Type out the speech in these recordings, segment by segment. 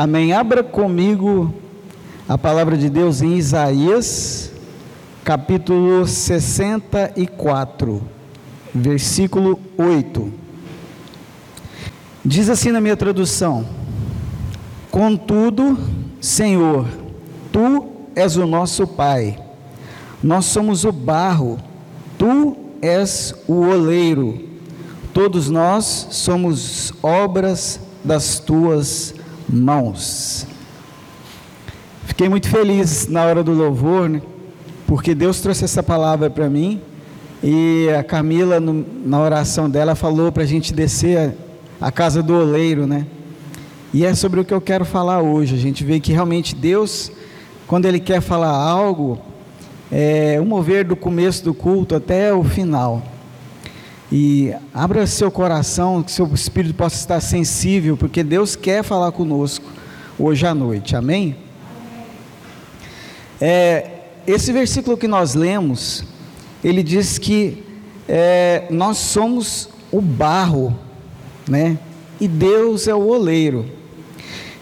Amém. Abra comigo a palavra de Deus em Isaías, capítulo 64, versículo 8. Diz assim na minha tradução: Contudo, Senhor, tu és o nosso Pai, nós somos o barro, tu és o oleiro, todos nós somos obras das tuas mãos. Fiquei muito feliz na hora do louvor, né? porque Deus trouxe essa palavra para mim e a Camila, no, na oração dela, falou para a gente descer a, a, casa do oleiro, né? E é sobre o que eu quero falar hoje. A gente vê que realmente Deus, quando Ele quer falar algo, é o mover do começo do culto até o final. E abra seu coração, que seu espírito possa estar sensível, porque Deus quer falar conosco hoje à noite. Amém? É, esse versículo que nós lemos, ele diz que é, nós somos o barro, né? E Deus é o oleiro.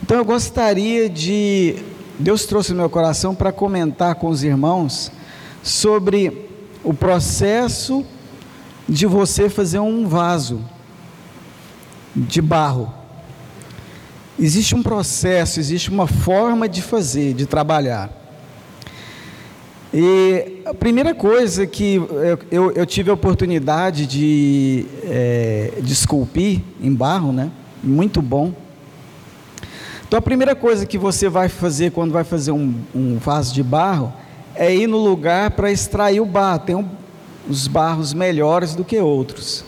Então eu gostaria de. Deus trouxe no meu coração para comentar com os irmãos sobre o processo de você fazer um vaso de barro. Existe um processo, existe uma forma de fazer, de trabalhar. E a primeira coisa que eu, eu, tive a oportunidade de, é, de esculpir em barro, né? Muito bom. Então a primeira coisa que você vai fazer quando vai fazer um, um vaso de barro é ir no lugar para extrair o barro. Tem um, os barros melhores do que outros,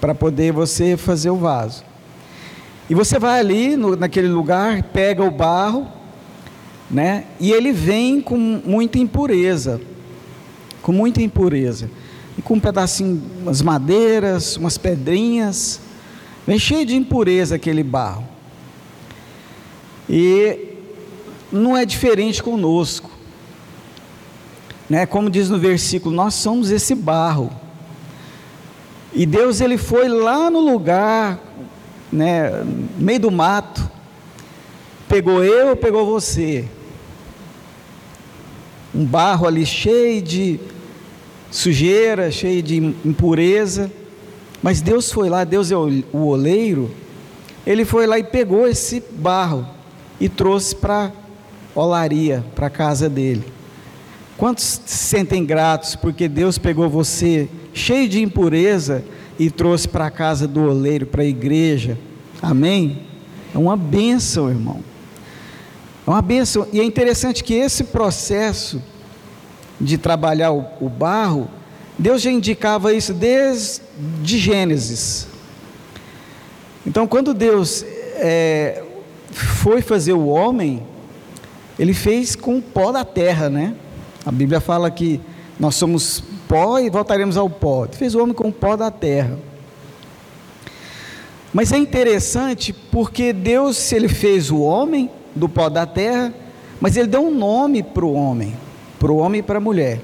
para poder você fazer o vaso. E você vai ali no, naquele lugar, pega o barro, né? E ele vem com muita impureza, com muita impureza. E com um pedacinho, umas madeiras, umas pedrinhas, vem cheio de impureza aquele barro. E não é diferente conosco. Né? Como diz no versículo, nós somos esse barro. E Deus ele foi lá no lugar, né, no meio do mato, pegou eu, pegou você. Um barro ali cheio de sujeira, cheio de impureza. Mas Deus foi lá, Deus é o oleiro. Ele foi lá e pegou esse barro e trouxe para olaria, para a casa dele. Quantos se sentem gratos porque Deus pegou você cheio de impureza e trouxe para a casa do oleiro, para a igreja? Amém? É uma bênção, irmão. É uma bênção. E é interessante que esse processo de trabalhar o, o barro, Deus já indicava isso desde de Gênesis. Então, quando Deus é, foi fazer o homem, ele fez com o pó da terra, né? A Bíblia fala que nós somos pó e voltaremos ao pó. Fez o homem com o pó da terra. Mas é interessante porque Deus, ele fez o homem do pó da terra, mas ele deu um nome para o homem, para o homem e para a mulher.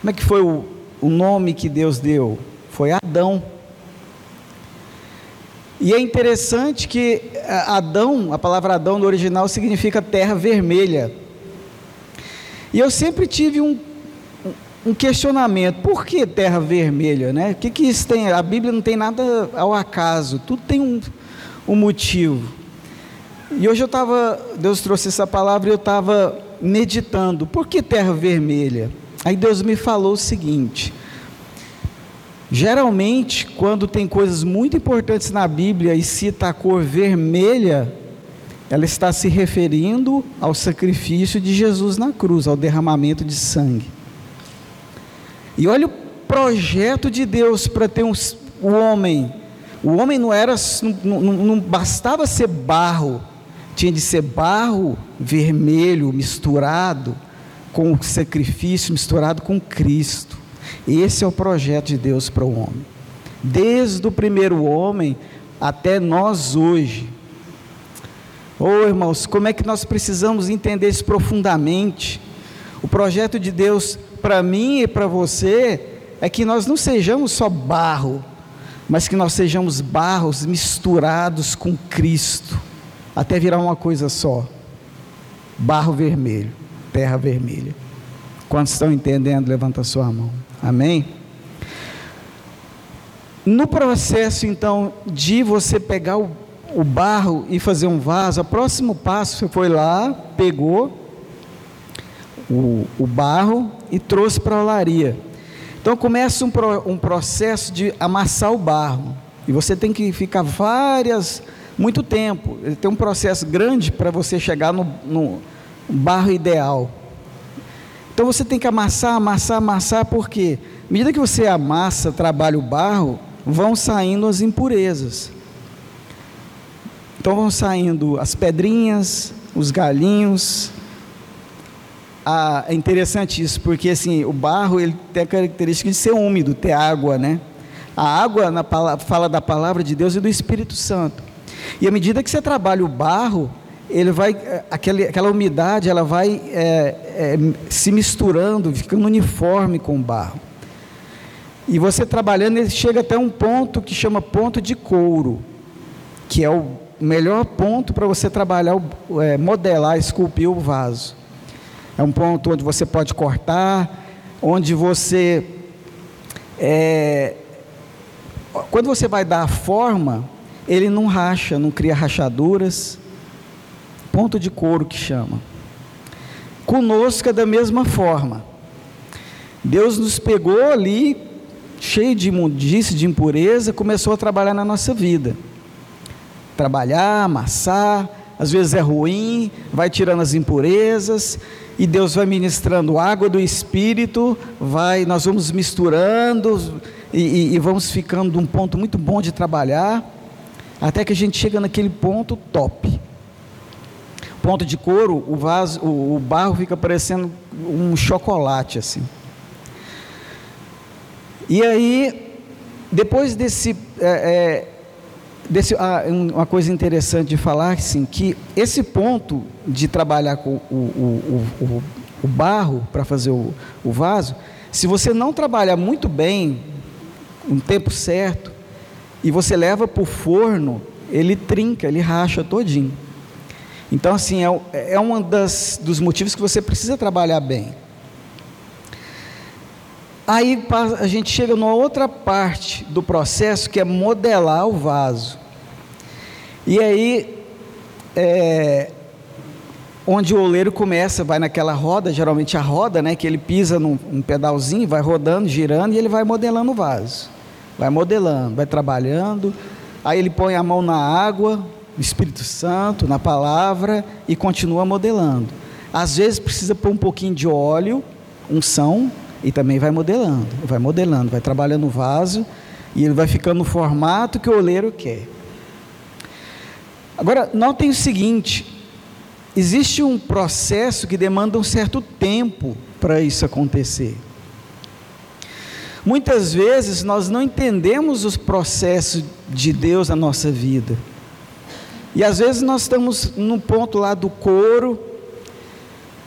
Como é que foi o, o nome que Deus deu? Foi Adão. E é interessante que eh, Adão, a palavra Adão no original significa terra vermelha. E eu sempre tive um, um questionamento: por que terra vermelha? Né? O que, que isso tem? A Bíblia não tem nada ao acaso, tudo tem um, um motivo. E hoje eu estava, Deus trouxe essa palavra e eu estava meditando: por que terra vermelha? Aí Deus me falou o seguinte: geralmente, quando tem coisas muito importantes na Bíblia e cita a cor vermelha, ela está se referindo ao sacrifício de Jesus na cruz, ao derramamento de sangue. E olha o projeto de Deus para ter um, o homem. O homem não era, não, não, bastava ser barro, tinha de ser barro vermelho misturado com o sacrifício, misturado com Cristo. Esse é o projeto de Deus para o homem. Desde o primeiro homem até nós hoje. Oh, irmãos, como é que nós precisamos entender isso profundamente? O projeto de Deus para mim e para você é que nós não sejamos só barro, mas que nós sejamos barros misturados com Cristo. até virar uma coisa só: barro vermelho, terra vermelha. Quantos estão entendendo? Levanta a sua mão. Amém? No processo, então, de você pegar o, o barro e fazer um vaso, o próximo passo você foi lá, pegou o, o barro e trouxe para a olaria. Então começa um, pro, um processo de amassar o barro. E você tem que ficar várias, muito tempo. Tem um processo grande para você chegar no, no barro ideal. Então você tem que amassar, amassar, amassar, porque à medida que você amassa, trabalha o barro, vão saindo as impurezas. Então vão saindo as pedrinhas, os galinhos. Ah, é interessante isso, porque assim, o barro ele tem a característica de ser úmido, ter água, né? A água na fala da palavra de Deus e do Espírito Santo. E à medida que você trabalha o barro, ele vai, eh, aquela umidade, ela vai é, é, se misturando, ficando uniforme com o barro. E você trabalhando, ele chega até um ponto que chama ponto de couro, que é o melhor ponto para você trabalhar, é, modelar, esculpir o vaso. É um ponto onde você pode cortar, onde você. É, quando você vai dar a forma, ele não racha, não cria rachaduras ponto de couro que chama. Conosco é da mesma forma. Deus nos pegou ali, cheio de imundície, de impureza, começou a trabalhar na nossa vida. Trabalhar, amassar, às vezes é ruim, vai tirando as impurezas, e Deus vai ministrando água do Espírito, vai, nós vamos misturando e, e, e vamos ficando num ponto muito bom de trabalhar, até que a gente chega naquele ponto top ponto de couro, o vaso, o, o barro fica parecendo um chocolate assim. E aí, depois desse, é, é, desse ah, uma coisa interessante de falar, assim, que esse ponto de trabalhar com o, o, o, o barro para fazer o, o vaso, se você não trabalhar muito bem, um tempo certo, e você leva para o forno, ele trinca, ele racha todinho. Então, assim, é, é um das, dos motivos que você precisa trabalhar bem. Aí a gente chega numa outra parte do processo que é modelar o vaso. E aí, é, onde o oleiro começa, vai naquela roda, geralmente a roda, né, que ele pisa num um pedalzinho, vai rodando, girando e ele vai modelando o vaso. Vai modelando, vai trabalhando. Aí ele põe a mão na água, no Espírito Santo, na palavra e continua modelando. Às vezes precisa pôr um pouquinho de óleo, unção, e também vai modelando, vai modelando, vai trabalhando o vaso e ele vai ficando no formato que o oleiro quer. Agora, notem o seguinte: existe um processo que demanda um certo tempo para isso acontecer. Muitas vezes nós não entendemos os processos de Deus na nossa vida. E às vezes nós estamos no ponto lá do couro,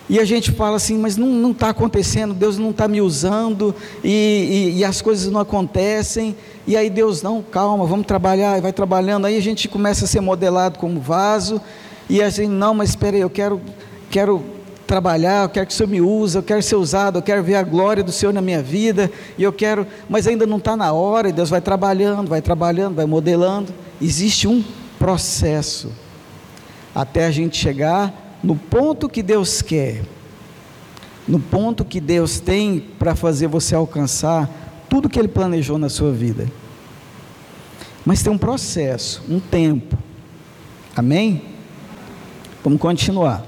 e a gente fala assim, mas não está acontecendo, Deus não está me usando, e, e, e, as coisas não acontecem, e aí Deus, não, calma, vamos trabalhar, e vai trabalhando, aí a gente começa a ser modelado como vaso, e assim, não, mas espera aí, eu quero, quero trabalhar, eu quero que o Senhor me use, eu quero ser usado, eu quero ver a glória do Senhor na minha vida, e eu quero, mas ainda não está na hora, e Deus vai trabalhando, vai trabalhando, vai modelando, existe um processo até a gente chegar no ponto que Deus quer, no ponto que Deus tem para fazer você alcançar tudo que Ele planejou na sua vida. Mas tem um processo, um tempo. Amém? Vamos continuar.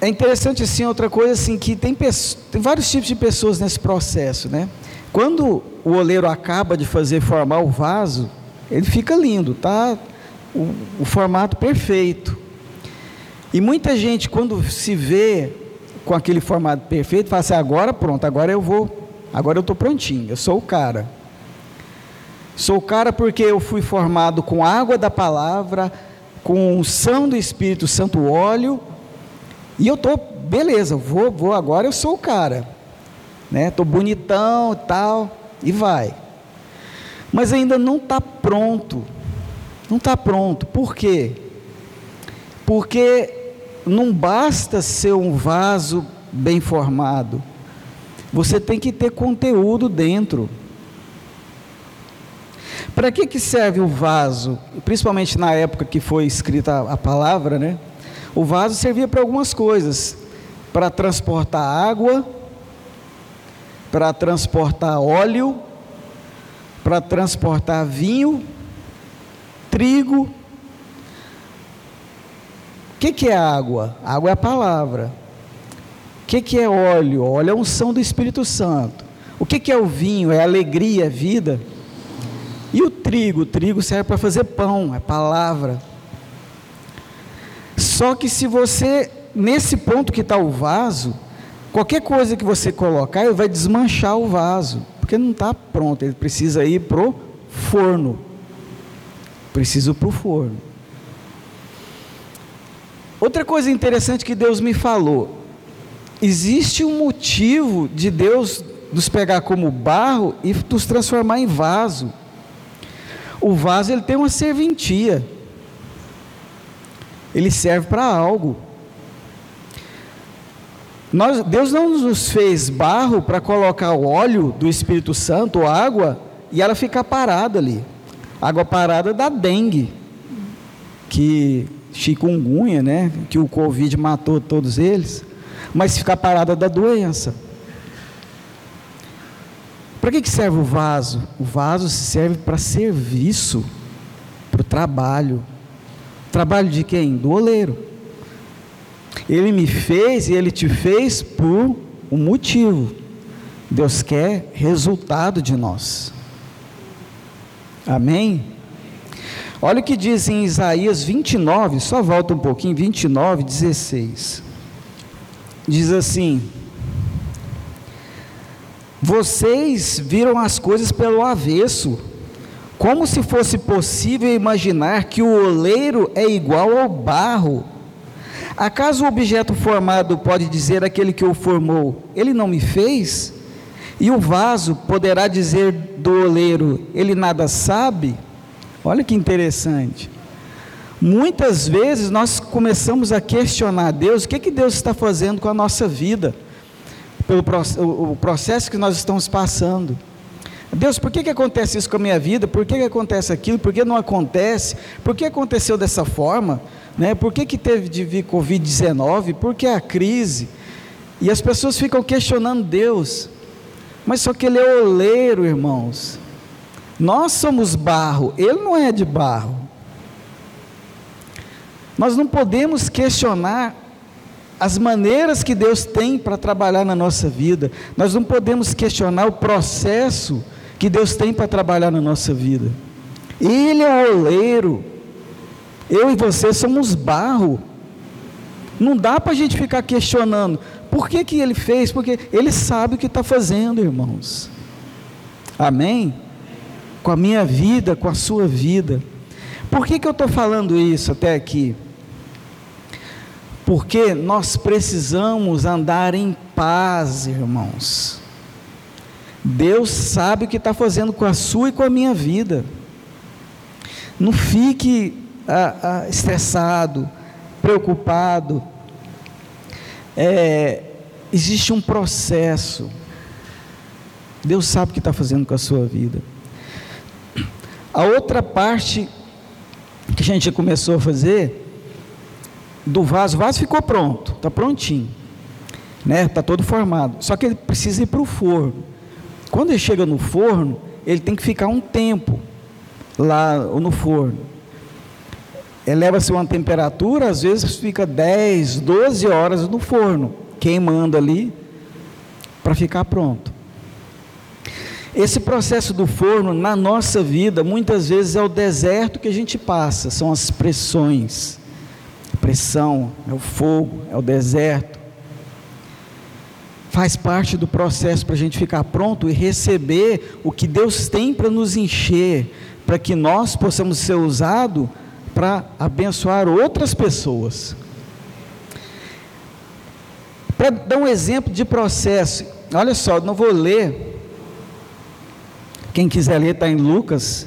É interessante assim, outra coisa assim, que tem, tem vários tipos de pessoas nesse processo, né? Quando o oleiro acaba de fazer formar o vaso, ele fica lindo, tá? O, o formato perfeito. E muita gente, quando se vê com aquele formato perfeito, fala assim: agora pronto, agora eu vou, agora eu estou prontinho, eu sou o cara. Sou o cara porque eu fui formado com água da palavra, com unção do Espírito Santo, óleo, e eu estou, beleza, vou, vou, agora eu sou o cara né? Tô bonitão e tal e vai. Mas ainda não está pronto Não está pronto. Por quê? Porque não basta ser um vaso bem formado. Você tem que ter conteúdo dentro. Para que, que serve o vaso? Principalmente na época que foi escrita a palavra, né? O vaso servia para algumas coisas: para transportar água, para transportar óleo, para transportar vinho, trigo. O que, que é água? Água é a palavra. O que, que é óleo? Óleo é a unção do Espírito Santo. O que, que é o vinho? É alegria, é vida. E o trigo? O trigo serve para fazer pão, é palavra. Só que se você, nesse ponto que está o vaso, qualquer coisa que você colocar, ele vai desmanchar o vaso, porque não está pronto, ele precisa ir para o forno. Precisa para o forno. Outra coisa interessante que Deus me falou: existe um motivo de Deus nos pegar como barro e nos transformar em vaso. O vaso ele tem uma serventia. Ele serve para algo. Nós, Deus não nos fez barro para colocar o óleo do Espírito Santo, ou água, e ela ficar parada ali. Água parada da dengue, que chikungunya, né? Que o Covid matou todos eles, mas ficar parada da doença. Para que, que serve o vaso? O vaso serve para serviço, para o trabalho. Trabalho de quem? Do oleiro. Ele me fez e ele te fez por um motivo. Deus quer resultado de nós. Amém? Olha o que diz em Isaías 29, só volta um pouquinho, 29, 16. Diz assim: vocês viram as coisas pelo avesso, como se fosse possível imaginar que o oleiro é igual ao barro. Acaso o objeto formado pode dizer aquele que o formou, ele não me fez? E o vaso poderá dizer do oleiro, ele nada sabe? Olha que interessante. Muitas vezes nós começamos a questionar Deus, o que, que Deus está fazendo com a nossa vida? pelo o processo que nós estamos passando. Deus, por que, que acontece isso com a minha vida? Por que, que acontece aquilo? Por que não acontece? Por que aconteceu dessa forma? Né? Por que, que teve de vir Covid-19? Por que a crise? E as pessoas ficam questionando Deus. Mas só que Ele é oleiro, irmãos. Nós somos barro, Ele não é de barro. Nós não podemos questionar as maneiras que Deus tem para trabalhar na nossa vida. Nós não podemos questionar o processo que Deus tem para trabalhar na nossa vida. Ele é o oleiro. Eu e você somos barro. Não dá para a gente ficar questionando por que, que ele fez, porque ele sabe o que está fazendo, irmãos. Amém? Com a minha vida, com a sua vida. Por que, que eu estou falando isso até aqui? porque nós precisamos andar em paz, irmãos. Deus sabe o que está fazendo com a sua e com a minha vida. Não fique ah, ah, estressado, preocupado. É, existe um processo. Deus sabe o que está fazendo com a sua vida. A outra parte que a gente começou a fazer do vaso, o vaso ficou pronto, está prontinho, né? Está todo formado. Só que ele precisa ir para o forno. Quando ele chega no forno, ele tem que ficar um tempo lá no forno. Eleva-se uma temperatura, às vezes fica 10, 12 horas no forno, queimando ali para ficar pronto. Esse processo do forno na nossa vida, muitas vezes é o deserto que a gente passa, são as pressões pressão, é o fogo, é o deserto. Faz parte do processo para a gente ficar pronto e receber o que Deus tem para nos encher, para que nós possamos ser usados para abençoar outras pessoas. Para dar um exemplo de processo, olha só, não vou ler. Quem quiser ler está em Lucas,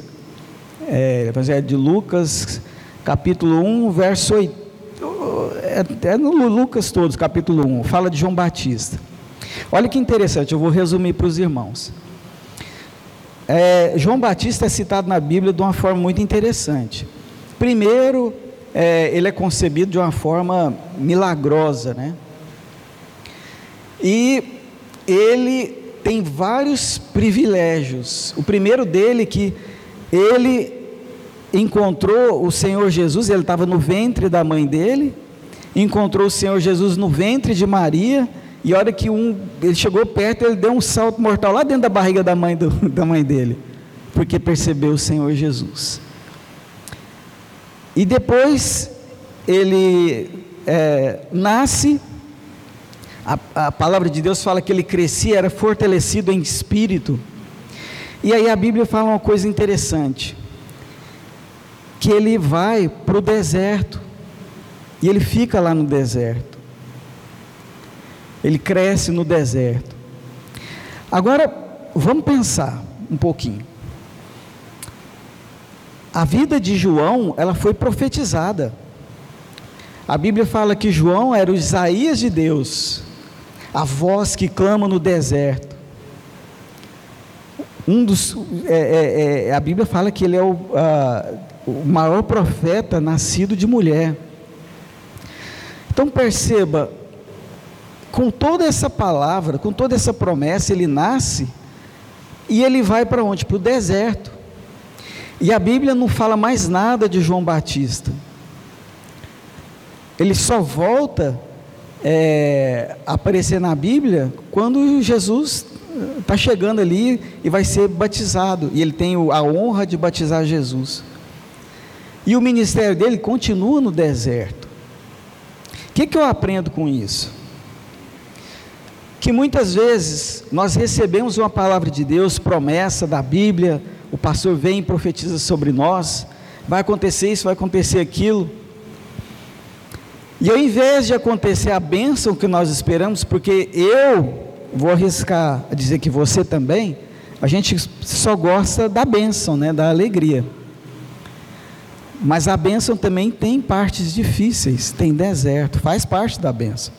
é, Evangelho de Lucas, capítulo 1, verso 8. É, é no Lucas todos, capítulo 1, fala de João Batista. Olha que interessante, eu vou resumir para os irmãos. É, João Batista é citado na Bíblia de uma forma muito interessante. Primeiro, é, ele é concebido de uma forma milagrosa, né? E ele tem vários privilégios. O primeiro dele é que ele encontrou o Senhor Jesus, ele estava no ventre da mãe dele, encontrou o Senhor Jesus no ventre de Maria, e a hora que um, ele chegou perto, ele deu um salto mortal lá dentro da barriga da mãe, do, da mãe dele, porque percebeu o Senhor Jesus. E depois ele é, nasce, a, a palavra de Deus fala que ele crescia, era fortalecido em espírito. E aí a Bíblia fala uma coisa interessante: que ele vai para o deserto, e ele fica lá no deserto. Ele cresce no deserto. Agora, vamos pensar um pouquinho. A vida de João, ela foi profetizada. A Bíblia fala que João era o Isaías de Deus, a voz que clama no deserto. Um dos, é, é, é, a Bíblia fala que ele é o, a, o maior profeta nascido de mulher. Então perceba, com toda essa palavra, com toda essa promessa, ele nasce e ele vai para onde? Para o deserto. E a Bíblia não fala mais nada de João Batista. Ele só volta é, a aparecer na Bíblia quando Jesus está chegando ali e vai ser batizado. E ele tem a honra de batizar Jesus. E o ministério dele continua no deserto. O que, que eu aprendo com isso? que muitas vezes nós recebemos uma palavra de Deus, promessa da Bíblia, o pastor vem e profetiza sobre nós, vai acontecer isso, vai acontecer aquilo. E ao invés de acontecer a bênção que nós esperamos, porque eu vou arriscar a dizer que você também, a gente só gosta da bênção, né, da alegria. Mas a bênção também tem partes difíceis, tem deserto, faz parte da bênção.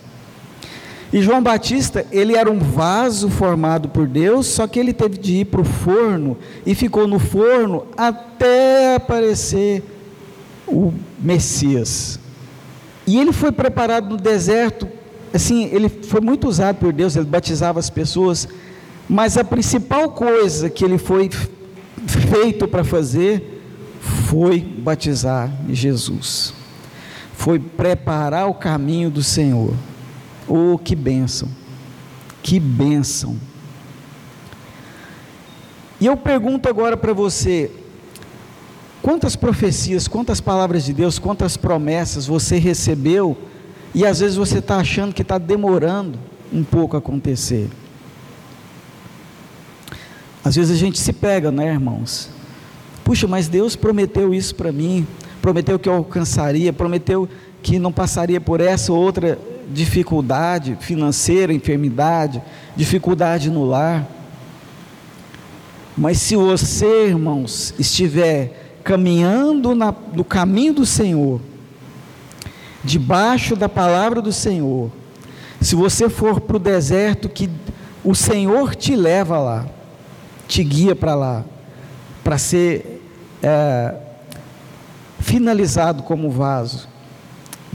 E João Batista, ele era um vaso formado por Deus, só que ele teve de ir para o forno e ficou no forno até aparecer o Messias. E ele foi preparado no deserto, assim, ele foi muito usado por Deus, ele batizava as pessoas, mas a principal coisa que ele foi feito para fazer foi batizar Jesus. Foi preparar o caminho do Senhor. Oh, que bênção! Que bênção! E eu pergunto agora para você: quantas profecias, quantas palavras de Deus, quantas promessas você recebeu e às vezes você está achando que está demorando um pouco a acontecer? Às vezes a gente se pega, né, irmãos? Puxa, mas Deus prometeu isso para mim, prometeu que eu alcançaria, prometeu que não passaria por essa ou outra dificuldade financeira, enfermidade, dificuldade no lar. Mas se você, irmãos, estiver caminhando na, no caminho do Senhor, debaixo da palavra do Senhor, se você for para o deserto que o Senhor te leva lá, te guia para lá, para ser é, finalizado como vaso,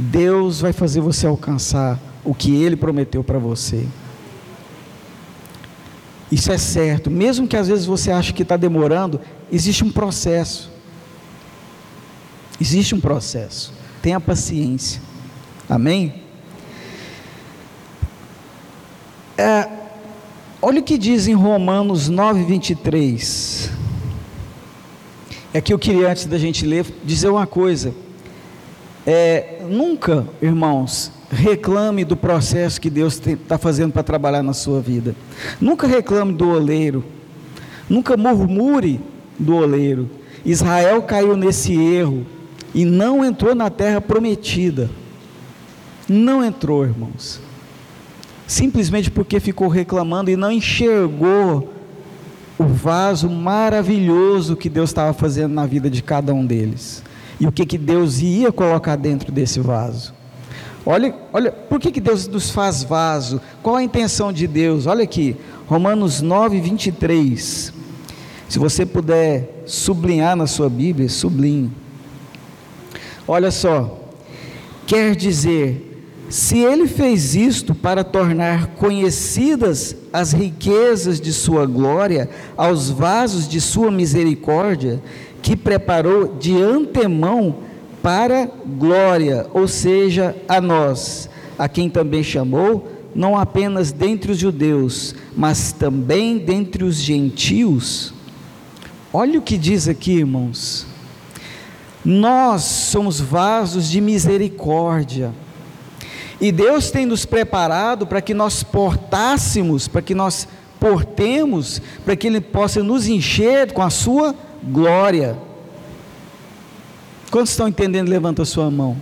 Deus vai fazer você alcançar o que Ele prometeu para você. Isso é certo, mesmo que às vezes você ache que está demorando, existe um processo. Existe um processo. Tenha paciência. Amém? É, olha o que diz em Romanos 9, 23. É que eu queria, antes da gente ler, dizer uma coisa. É, nunca, irmãos, reclame do processo que Deus está fazendo para trabalhar na sua vida. Nunca reclame do oleiro. Nunca murmure do oleiro. Israel caiu nesse erro e não entrou na terra prometida. Não entrou, irmãos. Simplesmente porque ficou reclamando e não enxergou o vaso maravilhoso que Deus estava fazendo na vida de cada um deles. E o que, que Deus ia colocar dentro desse vaso. Olha, olha, por que, que Deus nos faz vaso? Qual a intenção de Deus? Olha aqui, Romanos 9, 23. Se você puder sublinhar na sua Bíblia, sublinhe. Olha só, quer dizer, se ele fez isto para tornar conhecidas as riquezas de sua glória aos vasos de sua misericórdia, que preparou de antemão para glória, ou seja, a nós, a quem também chamou, não apenas dentre os judeus, mas também dentre os gentios. Olha o que diz aqui, irmãos. Nós somos vasos de misericórdia. E Deus tem nos preparado para que nós portássemos, para que nós portemos, para que Ele possa nos encher com a Sua glória. Quantos estão entendendo? Levanta a sua mão.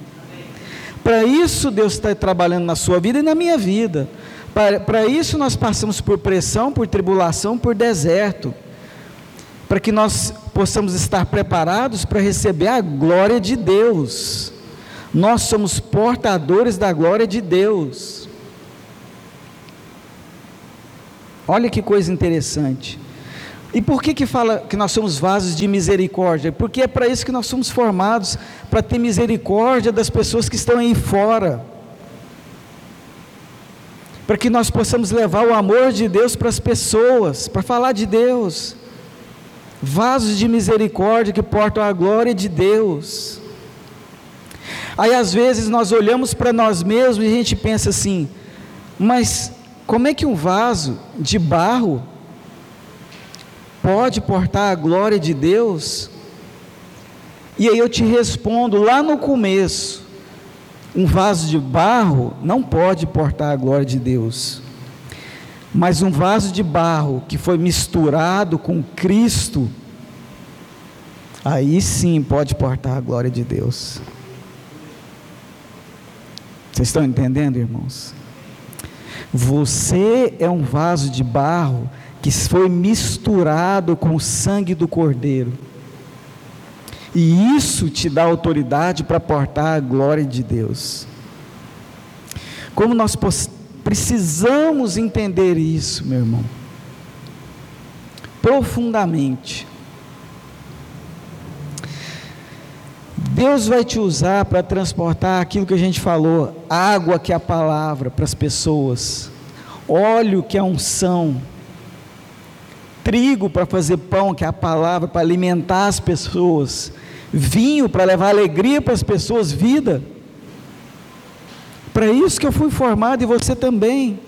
Para isso Deus está trabalhando na sua vida e na minha vida. Para, para isso nós passamos por pressão, por tribulação, por deserto. Para que nós possamos estar preparados para receber a glória de Deus. Nós somos portadores da glória de Deus. Olha que coisa interessante. E por que que fala que nós somos vasos de misericórdia? Porque é para isso que nós somos formados, para ter misericórdia das pessoas que estão aí fora. Para que nós possamos levar o amor de Deus para as pessoas, para falar de Deus. Vasos de misericórdia que portam a glória de Deus. Aí às vezes nós olhamos para nós mesmos e a gente pensa assim: mas como é que um vaso de barro pode portar a glória de Deus? E aí eu te respondo lá no começo: um vaso de barro não pode portar a glória de Deus. Mas um vaso de barro que foi misturado com Cristo, aí sim pode portar a glória de Deus. Vocês estão entendendo, irmãos? Você é um vaso de barro que foi misturado com o sangue do Cordeiro. E isso te dá autoridade para portar a glória de Deus. Como nós precisamos entender isso, meu irmão, profundamente. Deus vai te usar para transportar aquilo que a gente falou, água que é a palavra para as pessoas, óleo que é a unção, trigo para fazer pão, que é a palavra, para alimentar as pessoas, vinho para levar alegria para as pessoas, vida. Para isso que eu fui formado e você também.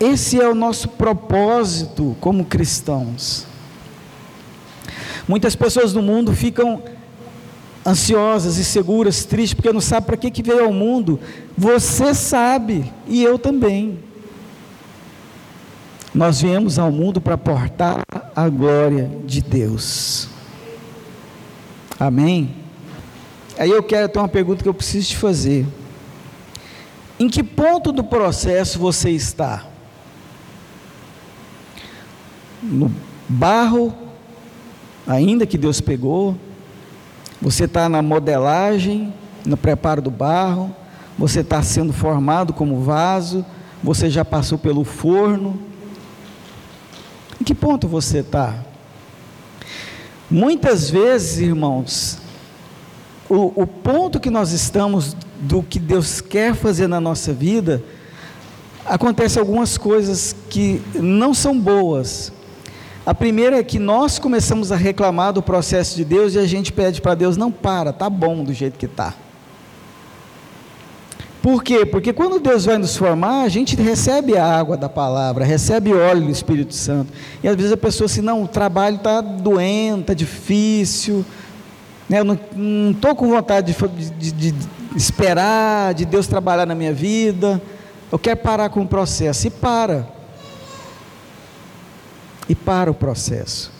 Esse é o nosso propósito como cristãos. Muitas pessoas no mundo ficam ansiosas, inseguras, tristes, porque não sabem para que, que veio ao mundo. Você sabe, e eu também. Nós viemos ao mundo para portar a glória de Deus. Amém? Aí eu quero ter uma pergunta que eu preciso te fazer. Em que ponto do processo você está? No barro, ainda que Deus pegou? Você está na modelagem, no preparo do barro? Você está sendo formado como vaso? Você já passou pelo forno? Em que ponto você está? Muitas vezes, irmãos, o, o ponto que nós estamos do que Deus quer fazer na nossa vida, acontece algumas coisas que não são boas. A primeira é que nós começamos a reclamar do processo de Deus e a gente pede para Deus, não para, tá bom do jeito que está. Por quê? Porque quando Deus vai nos formar, a gente recebe a água da palavra, recebe óleo do Espírito Santo. E às vezes a pessoa assim, não, o trabalho está doente, está difícil, né? eu não estou com vontade de, de, de, esperar, de Deus trabalhar na minha vida, eu quero parar com o processo. E para. E para o processo.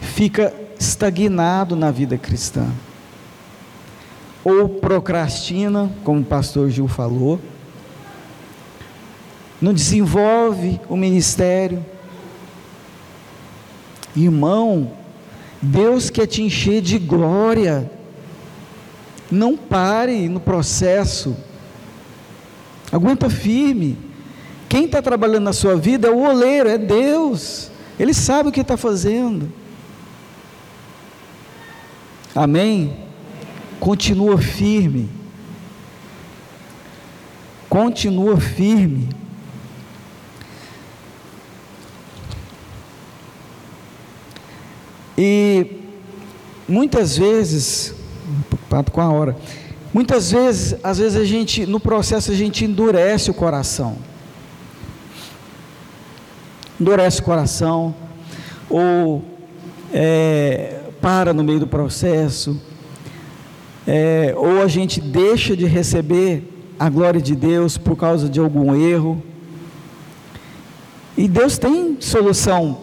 Fica estagnado na vida cristã ou procrastina, como o pastor Gil falou, não desenvolve o ministério. Irmão, Deus quer te encher de glória. Não pare no processo. Aguenta firme. Quem está trabalhando na sua vida é o oleiro, é Deus. Ele sabe o que está fazendo. Amém? Continua firme. Continua firme. E muitas vezes, pato com a hora, muitas vezes, às vezes a gente, no processo a gente endurece o coração. Endurece o coração, ou é, para no meio do processo, é, ou a gente deixa de receber a glória de Deus por causa de algum erro. E Deus tem solução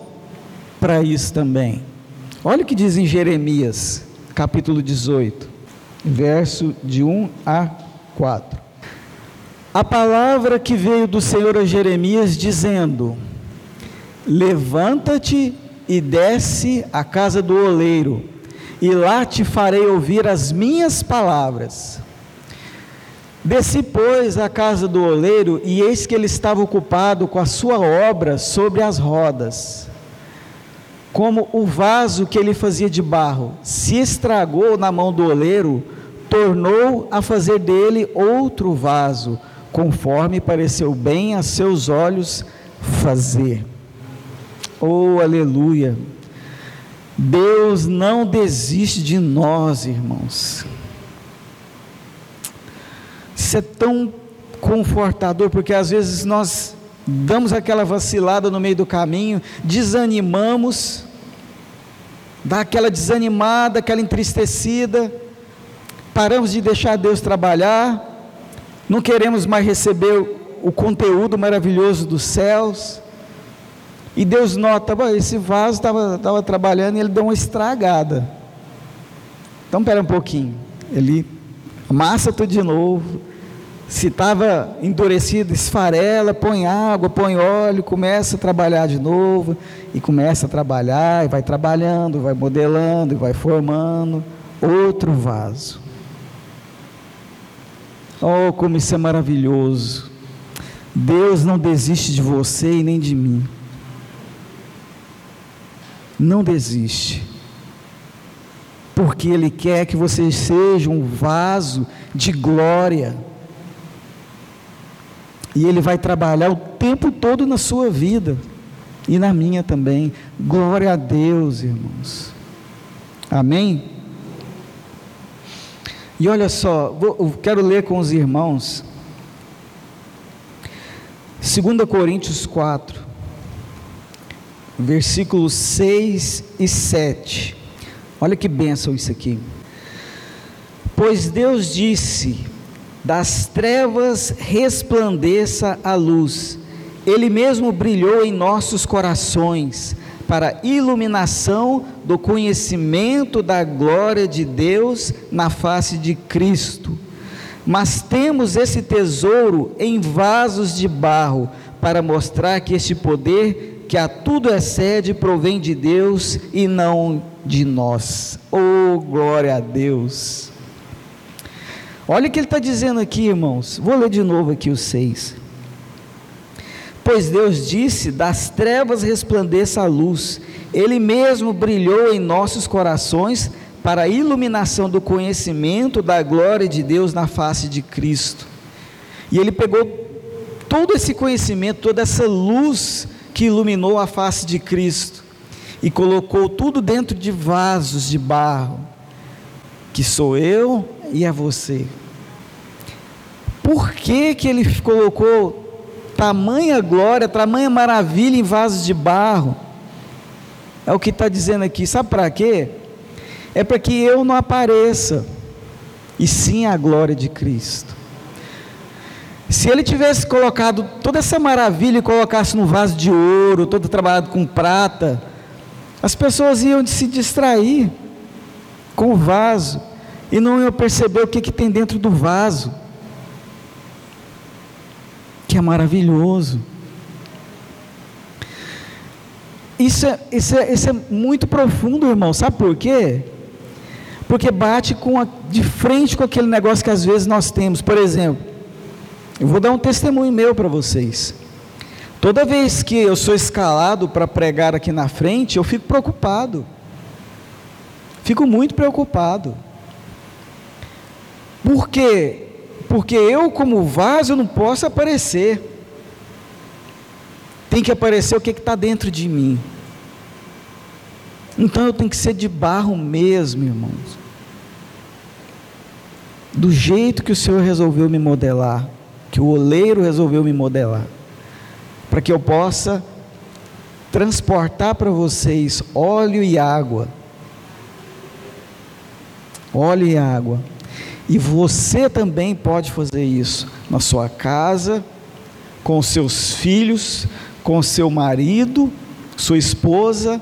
para isso também. Olha o que diz em Jeremias, capítulo 18, verso de 1 a 4. A palavra que veio do Senhor a Jeremias dizendo: Levanta-te e desce à casa do oleiro, e lá te farei ouvir as minhas palavras. Desci, pois, à casa do oleiro, e eis que ele estava ocupado com a sua obra sobre as rodas como o vaso que ele fazia de barro se estragou na mão do oleiro, tornou a fazer dele outro vaso, conforme pareceu bem a seus olhos fazer. Oh, aleluia! Deus não desiste de nós, irmãos. Isso é tão confortador, porque às vezes nós damos aquela vacilada no meio do caminho, desanimamos, dá aquela desanimada, aquela entristecida, paramos de deixar Deus trabalhar, não queremos mais receber o conteúdo maravilhoso dos céus, e Deus nota, esse vaso estava trabalhando e ele deu uma estragada. Então, espera um pouquinho, ele amassa tudo de novo, se estava endurecido, esfarela, põe água, põe óleo, começa a trabalhar de novo, e começa a trabalhar, e vai trabalhando, vai modelando, e vai formando outro vaso. Oh, como isso é maravilhoso! Deus não desiste de você e nem de mim. Não desiste. Porque Ele quer que você seja um vaso de glória e Ele vai trabalhar o tempo todo na sua vida e na minha também. Glória a Deus, irmãos. Amém? E olha só, vou, quero ler com os irmãos. 2 Coríntios 4, versículos 6 e 7. Olha que bênção isso aqui. Pois Deus disse: das trevas resplandeça a luz. Ele mesmo brilhou em nossos corações para iluminação do conhecimento da glória de Deus na face de Cristo. Mas temos esse tesouro em vasos de barro para mostrar que este poder que a tudo excede provém de Deus e não de nós. Oh, glória a Deus! Olha o que ele está dizendo aqui, irmãos. Vou ler de novo aqui os seis. Pois Deus disse: Das trevas resplandeça a luz, Ele mesmo brilhou em nossos corações para a iluminação do conhecimento da glória de Deus na face de Cristo. E Ele pegou todo esse conhecimento, toda essa luz que iluminou a face de Cristo e colocou tudo dentro de vasos de barro, que sou eu e é você. Por que, que ele colocou tamanha glória, tamanha maravilha em vasos de barro? É o que está dizendo aqui. Sabe para quê? É para que eu não apareça, e sim a glória de Cristo. Se ele tivesse colocado toda essa maravilha e colocasse num vaso de ouro, todo trabalhado com prata, as pessoas iam se distrair com o vaso e não iam perceber o que, que tem dentro do vaso, que é maravilhoso. Isso é, isso, é, isso é muito profundo, irmão. Sabe por quê? Porque bate com a, de frente com aquele negócio que às vezes nós temos. Por exemplo, eu vou dar um testemunho meu para vocês. Toda vez que eu sou escalado para pregar aqui na frente, eu fico preocupado. Fico muito preocupado. Por quê? Porque eu, como vaso, não posso aparecer. Tem que aparecer o que está dentro de mim. Então eu tenho que ser de barro mesmo, irmãos. Do jeito que o Senhor resolveu me modelar, que o oleiro resolveu me modelar, para que eu possa transportar para vocês óleo e água. Óleo e água. E você também pode fazer isso na sua casa, com seus filhos, com seu marido, sua esposa,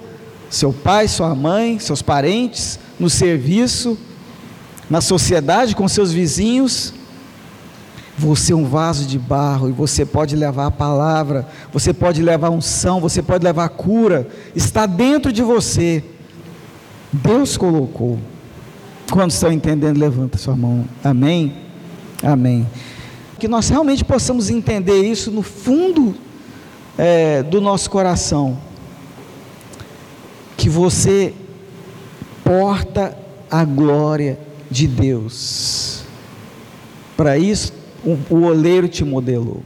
seu pai, sua mãe, seus parentes, no serviço, na sociedade, com seus vizinhos. Você é um vaso de barro e você pode levar a palavra, você pode levar unção, você pode levar cura, está dentro de você. Deus colocou. Quando estão entendendo, levanta sua mão. Amém? Amém. Que nós realmente possamos entender isso no fundo é, do nosso coração. Que você porta a glória de Deus. Para isso, o, o oleiro te modelou.